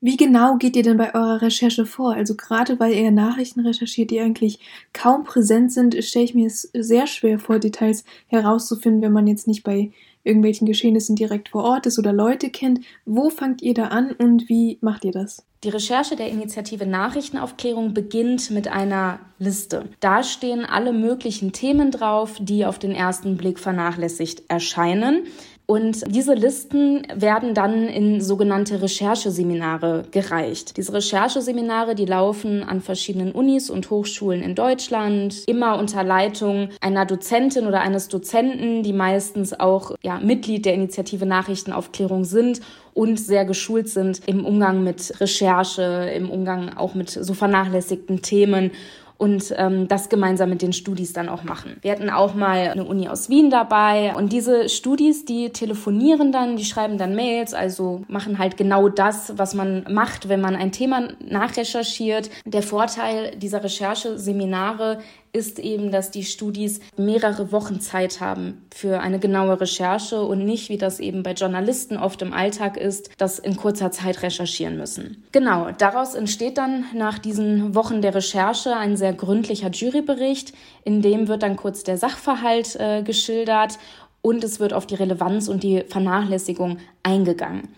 Wie genau geht ihr denn bei eurer Recherche vor? Also gerade weil ihr Nachrichten recherchiert, die eigentlich kaum präsent sind, stelle ich mir es sehr schwer vor, Details herauszufinden, wenn man jetzt nicht bei irgendwelchen Geschehnissen direkt vor Ort ist oder Leute kennt. Wo fangt ihr da an und wie macht ihr das? Die Recherche der Initiative Nachrichtenaufklärung beginnt mit einer Liste. Da stehen alle möglichen Themen drauf, die auf den ersten Blick vernachlässigt erscheinen. Und diese Listen werden dann in sogenannte Rechercheseminare gereicht. Diese Rechercheseminare, die laufen an verschiedenen Unis und Hochschulen in Deutschland, immer unter Leitung einer Dozentin oder eines Dozenten, die meistens auch ja, Mitglied der Initiative Nachrichtenaufklärung sind und sehr geschult sind im Umgang mit Recherche, im Umgang auch mit so vernachlässigten Themen und ähm, das gemeinsam mit den Studis dann auch machen. Wir hatten auch mal eine Uni aus Wien dabei und diese Studis, die telefonieren dann, die schreiben dann Mails, also machen halt genau das, was man macht, wenn man ein Thema nachrecherchiert. Der Vorteil dieser Rechercheseminare ist eben, dass die Studis mehrere Wochen Zeit haben für eine genaue Recherche und nicht, wie das eben bei Journalisten oft im Alltag ist, das in kurzer Zeit recherchieren müssen. Genau, daraus entsteht dann nach diesen Wochen der Recherche ein sehr gründlicher Jurybericht, in dem wird dann kurz der Sachverhalt äh, geschildert und es wird auf die Relevanz und die Vernachlässigung eingegangen.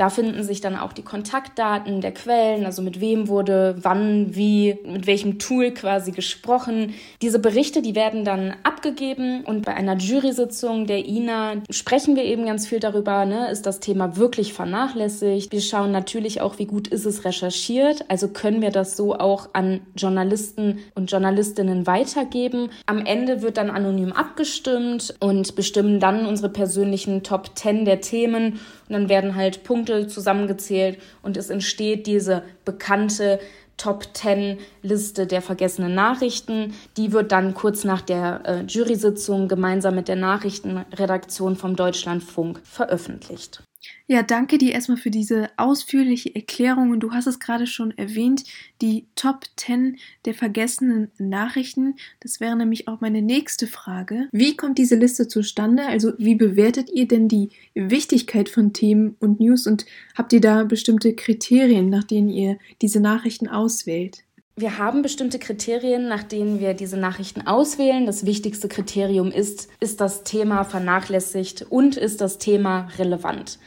Da finden sich dann auch die Kontaktdaten der Quellen, also mit wem wurde wann, wie, mit welchem Tool quasi gesprochen. Diese Berichte, die werden dann abgegeben und bei einer Jury-Sitzung der INA sprechen wir eben ganz viel darüber, ne, ist das Thema wirklich vernachlässigt. Wir schauen natürlich auch, wie gut ist es recherchiert, also können wir das so auch an Journalisten und Journalistinnen weitergeben. Am Ende wird dann anonym abgestimmt und bestimmen dann unsere persönlichen Top 10 der Themen und dann werden halt Punkte zusammengezählt und es entsteht diese bekannte Top 10 Liste der vergessenen Nachrichten. Die wird dann kurz nach der äh, Jury-Sitzung gemeinsam mit der Nachrichtenredaktion vom Deutschlandfunk veröffentlicht. Ja, danke dir erstmal für diese ausführliche Erklärung. Und du hast es gerade schon erwähnt, die Top 10 der vergessenen Nachrichten. Das wäre nämlich auch meine nächste Frage. Wie kommt diese Liste zustande? Also wie bewertet ihr denn die Wichtigkeit von Themen und News? Und habt ihr da bestimmte Kriterien, nach denen ihr diese Nachrichten auswählt? Wir haben bestimmte Kriterien, nach denen wir diese Nachrichten auswählen. Das wichtigste Kriterium ist, ist das Thema vernachlässigt und ist das Thema relevant.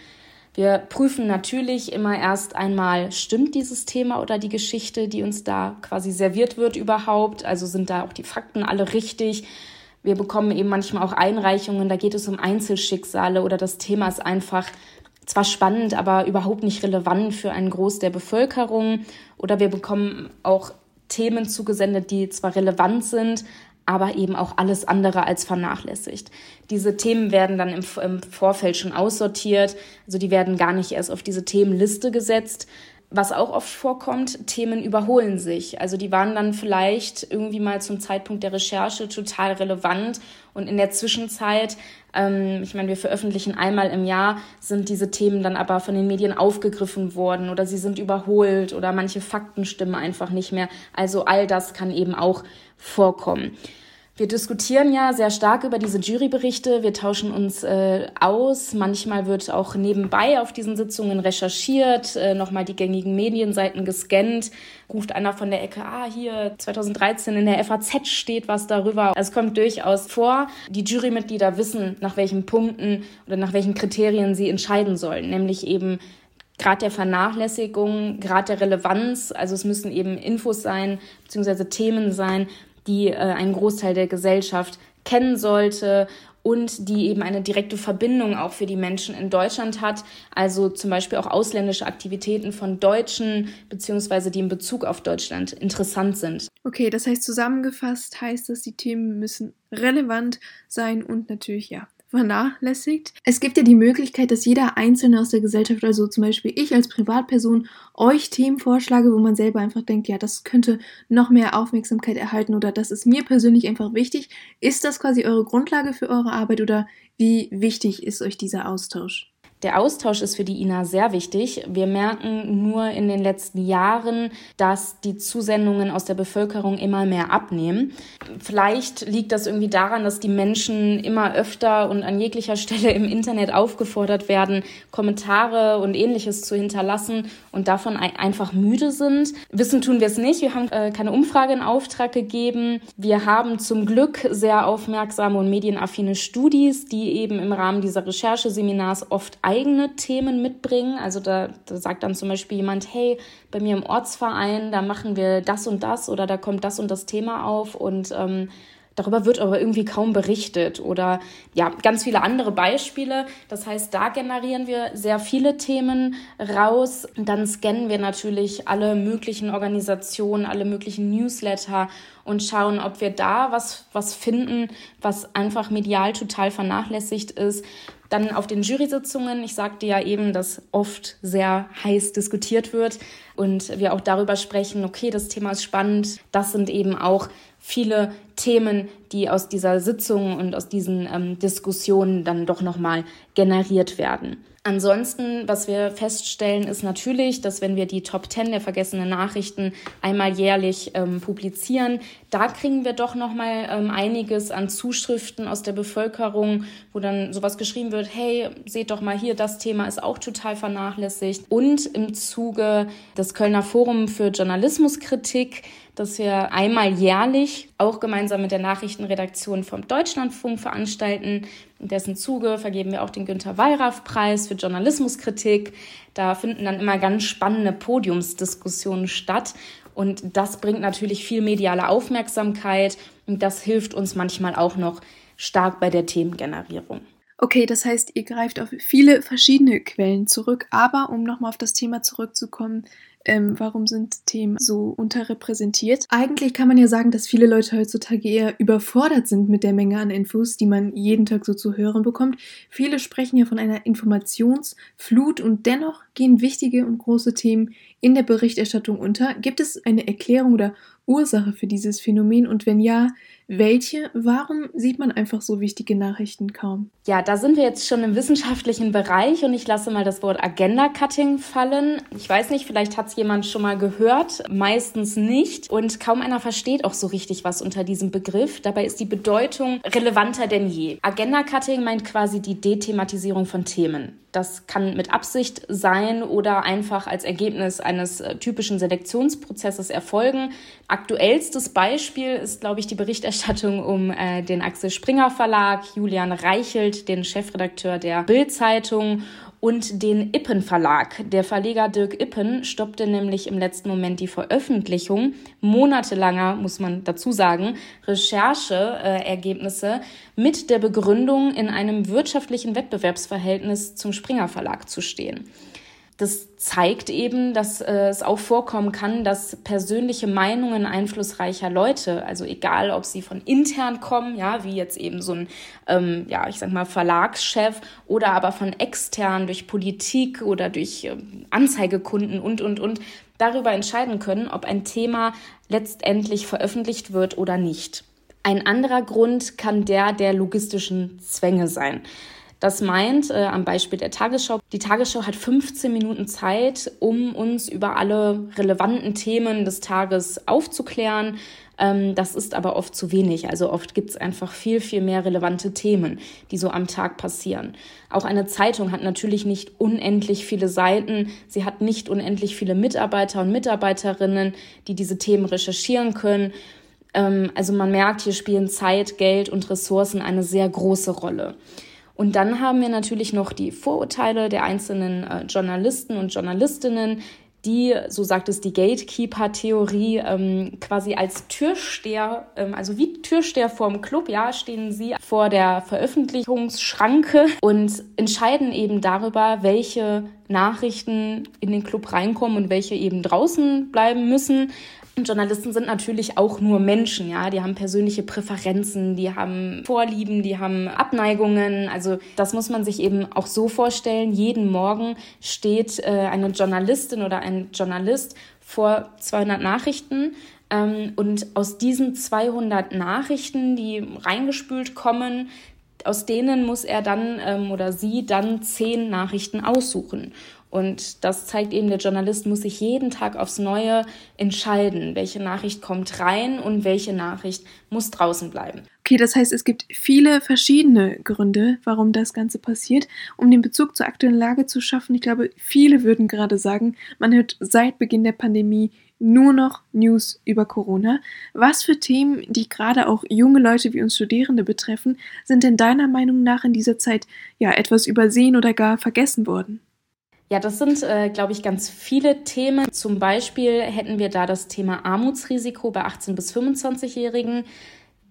Wir prüfen natürlich immer erst einmal, stimmt dieses Thema oder die Geschichte, die uns da quasi serviert wird überhaupt? Also sind da auch die Fakten alle richtig? Wir bekommen eben manchmal auch Einreichungen, da geht es um Einzelschicksale oder das Thema ist einfach zwar spannend, aber überhaupt nicht relevant für einen Groß der Bevölkerung. Oder wir bekommen auch Themen zugesendet, die zwar relevant sind, aber eben auch alles andere als vernachlässigt. Diese Themen werden dann im, im, Vorfeld schon aussortiert, also die werden gar nicht erst auf diese Themenliste gesetzt. Was auch oft vorkommt, Themen überholen sich. Also die waren dann vielleicht irgendwie mal zum Zeitpunkt der Recherche total relevant und in der Zwischenzeit, ähm, ich meine, wir veröffentlichen einmal im Jahr, sind diese Themen dann aber von den Medien aufgegriffen worden oder sie sind überholt oder manche Fakten stimmen einfach nicht mehr. Also all das kann eben auch vorkommen. Wir diskutieren ja sehr stark über diese Juryberichte. Wir tauschen uns äh, aus. Manchmal wird auch nebenbei auf diesen Sitzungen recherchiert, äh, nochmal die gängigen Medienseiten gescannt. Ruft einer von der Ecke, ah, hier 2013 in der FAZ steht was darüber. Also es kommt durchaus vor. Die Jurymitglieder wissen, nach welchen Punkten oder nach welchen Kriterien sie entscheiden sollen. Nämlich eben Grad der Vernachlässigung, Grad der Relevanz. Also es müssen eben Infos sein, beziehungsweise Themen sein, die äh, ein Großteil der Gesellschaft kennen sollte und die eben eine direkte Verbindung auch für die Menschen in Deutschland hat. Also zum Beispiel auch ausländische Aktivitäten von Deutschen, beziehungsweise die in Bezug auf Deutschland interessant sind. Okay, das heißt zusammengefasst heißt das, die Themen müssen relevant sein und natürlich ja vernachlässigt. Es gibt ja die Möglichkeit, dass jeder Einzelne aus der Gesellschaft, also zum Beispiel ich als Privatperson, euch Themen vorschlage, wo man selber einfach denkt, ja, das könnte noch mehr Aufmerksamkeit erhalten oder das ist mir persönlich einfach wichtig. Ist das quasi eure Grundlage für eure Arbeit oder wie wichtig ist euch dieser Austausch? Der Austausch ist für die INA sehr wichtig. Wir merken nur in den letzten Jahren, dass die Zusendungen aus der Bevölkerung immer mehr abnehmen. Vielleicht liegt das irgendwie daran, dass die Menschen immer öfter und an jeglicher Stelle im Internet aufgefordert werden, Kommentare und ähnliches zu hinterlassen und davon einfach müde sind. Wissen tun wir es nicht. Wir haben äh, keine Umfrage in Auftrag gegeben. Wir haben zum Glück sehr aufmerksame und medienaffine Studis, die eben im Rahmen dieser Rechercheseminars oft eigene Themen mitbringen. Also da, da sagt dann zum Beispiel jemand, hey, bei mir im Ortsverein, da machen wir das und das oder da kommt das und das Thema auf und ähm, Darüber wird aber irgendwie kaum berichtet oder ja, ganz viele andere Beispiele. Das heißt, da generieren wir sehr viele Themen raus. Dann scannen wir natürlich alle möglichen Organisationen, alle möglichen Newsletter und schauen, ob wir da was, was finden, was einfach medial total vernachlässigt ist. Dann auf den Jury-Sitzungen, ich sagte ja eben, dass oft sehr heiß diskutiert wird und wir auch darüber sprechen, okay, das Thema ist spannend. Das sind eben auch viele Themen, die aus dieser Sitzung und aus diesen ähm, Diskussionen dann doch nochmal generiert werden. Ansonsten, was wir feststellen, ist natürlich, dass wenn wir die Top 10 der vergessenen Nachrichten einmal jährlich ähm, publizieren, da kriegen wir doch noch mal ähm, einiges an Zuschriften aus der Bevölkerung, wo dann sowas geschrieben wird, hey, seht doch mal hier, das Thema ist auch total vernachlässigt. Und im Zuge des Kölner Forum für Journalismuskritik das wir einmal jährlich auch gemeinsam mit der Nachrichtenredaktion vom Deutschlandfunk veranstalten. In dessen Zuge vergeben wir auch den Günther Wallraff-Preis für Journalismuskritik. Da finden dann immer ganz spannende Podiumsdiskussionen statt. Und das bringt natürlich viel mediale Aufmerksamkeit und das hilft uns manchmal auch noch stark bei der Themengenerierung. Okay, das heißt, ihr greift auf viele verschiedene Quellen zurück, aber um nochmal auf das Thema zurückzukommen, ähm, warum sind Themen so unterrepräsentiert? Eigentlich kann man ja sagen, dass viele Leute heutzutage eher überfordert sind mit der Menge an Infos, die man jeden Tag so zu hören bekommt. Viele sprechen ja von einer Informationsflut und dennoch gehen wichtige und große Themen in der Berichterstattung unter. Gibt es eine Erklärung oder Ursache für dieses Phänomen und wenn ja, welche? Warum sieht man einfach so wichtige Nachrichten kaum? Ja, da sind wir jetzt schon im wissenschaftlichen Bereich und ich lasse mal das Wort Agenda Cutting fallen. Ich weiß nicht, vielleicht hat es jemand schon mal gehört, meistens nicht und kaum einer versteht auch so richtig was unter diesem Begriff. Dabei ist die Bedeutung relevanter denn je. Agenda Cutting meint quasi die Dethematisierung von Themen. Das kann mit Absicht sein oder einfach als Ergebnis eines äh, typischen Selektionsprozesses erfolgen. Aktuellstes Beispiel ist, glaube ich, die Berichterstattung um äh, den Axel Springer Verlag, Julian Reichelt, den Chefredakteur der Bild-Zeitung und den Ippen Verlag. Der Verleger Dirk Ippen stoppte nämlich im letzten Moment die Veröffentlichung monatelanger, muss man dazu sagen, Rechercheergebnisse mit der Begründung, in einem wirtschaftlichen Wettbewerbsverhältnis zum Springer Verlag zu stehen das zeigt eben, dass äh, es auch vorkommen kann, dass persönliche Meinungen einflussreicher Leute, also egal, ob sie von intern kommen, ja, wie jetzt eben so ein, ähm, ja, ich sag mal Verlagschef oder aber von extern durch Politik oder durch äh, Anzeigekunden und und und darüber entscheiden können, ob ein Thema letztendlich veröffentlicht wird oder nicht. Ein anderer Grund kann der der logistischen Zwänge sein. Das meint äh, am Beispiel der Tagesschau, die Tagesschau hat 15 Minuten Zeit, um uns über alle relevanten Themen des Tages aufzuklären. Ähm, das ist aber oft zu wenig. Also oft gibt es einfach viel, viel mehr relevante Themen, die so am Tag passieren. Auch eine Zeitung hat natürlich nicht unendlich viele Seiten. Sie hat nicht unendlich viele Mitarbeiter und Mitarbeiterinnen, die diese Themen recherchieren können. Ähm, also man merkt, hier spielen Zeit, Geld und Ressourcen eine sehr große Rolle. Und dann haben wir natürlich noch die Vorurteile der einzelnen äh, Journalisten und Journalistinnen, die, so sagt es die Gatekeeper-Theorie, ähm, quasi als Türsteher, ähm, also wie Türsteher vorm Club, ja, stehen sie vor der Veröffentlichungsschranke und entscheiden eben darüber, welche Nachrichten in den Club reinkommen und welche eben draußen bleiben müssen. Journalisten sind natürlich auch nur Menschen, ja. Die haben persönliche Präferenzen, die haben Vorlieben, die haben Abneigungen. Also das muss man sich eben auch so vorstellen. Jeden Morgen steht äh, eine Journalistin oder ein Journalist vor 200 Nachrichten ähm, und aus diesen 200 Nachrichten, die reingespült kommen, Aus denen muss er dann ähm, oder sie dann zehn Nachrichten aussuchen. Und das zeigt eben, der Journalist muss sich jeden Tag aufs Neue entscheiden, welche Nachricht kommt rein und welche Nachricht muss draußen bleiben. Okay, das heißt, es gibt viele verschiedene Gründe, warum das Ganze passiert. Um den Bezug zur aktuellen Lage zu schaffen, ich glaube, viele würden gerade sagen, man hört seit Beginn der Pandemie nur noch News über Corona. Was für Themen, die gerade auch junge Leute wie uns Studierende betreffen, sind denn deiner Meinung nach in dieser Zeit ja etwas übersehen oder gar vergessen worden? Ja, das sind, äh, glaube ich, ganz viele Themen. Zum Beispiel hätten wir da das Thema Armutsrisiko bei 18- bis 25-Jährigen.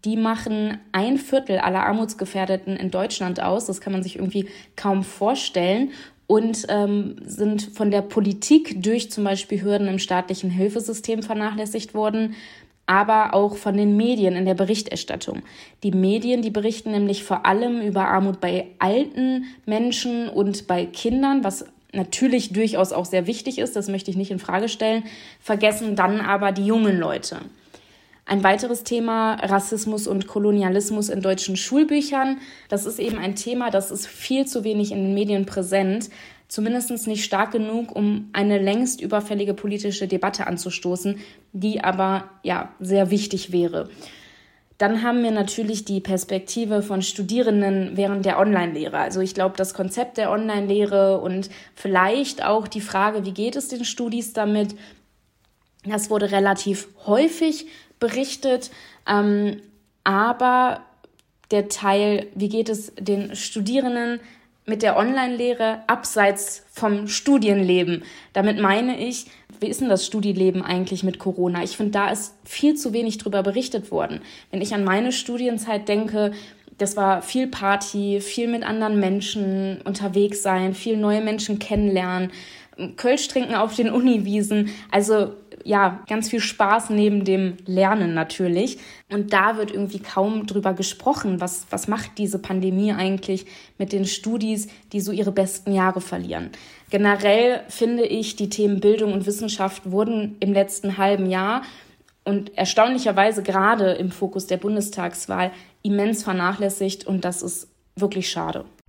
Die machen ein Viertel aller Armutsgefährdeten in Deutschland aus. Das kann man sich irgendwie kaum vorstellen und ähm, sind von der Politik durch zum Beispiel Hürden im staatlichen Hilfesystem vernachlässigt worden, aber auch von den Medien in der Berichterstattung. Die Medien, die berichten nämlich vor allem über Armut bei alten Menschen und bei Kindern, was natürlich durchaus auch sehr wichtig ist, das möchte ich nicht in Frage stellen, vergessen dann aber die jungen Leute. Ein weiteres Thema Rassismus und Kolonialismus in deutschen Schulbüchern. Das ist eben ein Thema, das ist viel zu wenig in den Medien präsent, zumindest nicht stark genug, um eine längst überfällige politische Debatte anzustoßen, die aber ja sehr wichtig wäre. Dann haben wir natürlich die Perspektive von Studierenden während der Online-Lehre. Also ich glaube, das Konzept der Online-Lehre und vielleicht auch die Frage, wie geht es den Studis damit, das wurde relativ häufig berichtet. Ähm, aber der Teil, wie geht es den Studierenden mit der Online-Lehre abseits vom Studienleben. Damit meine ich, wie ist denn das Studieleben eigentlich mit Corona? Ich finde, da ist viel zu wenig drüber berichtet worden. Wenn ich an meine Studienzeit denke, das war viel Party, viel mit anderen Menschen unterwegs sein, viel neue Menschen kennenlernen, Kölsch trinken auf den Uniwiesen. Also ja, ganz viel Spaß neben dem Lernen natürlich. Und da wird irgendwie kaum drüber gesprochen, was, was macht diese Pandemie eigentlich mit den Studis, die so ihre besten Jahre verlieren. Generell finde ich, die Themen Bildung und Wissenschaft wurden im letzten halben Jahr und erstaunlicherweise gerade im Fokus der Bundestagswahl immens vernachlässigt und das ist wirklich schade.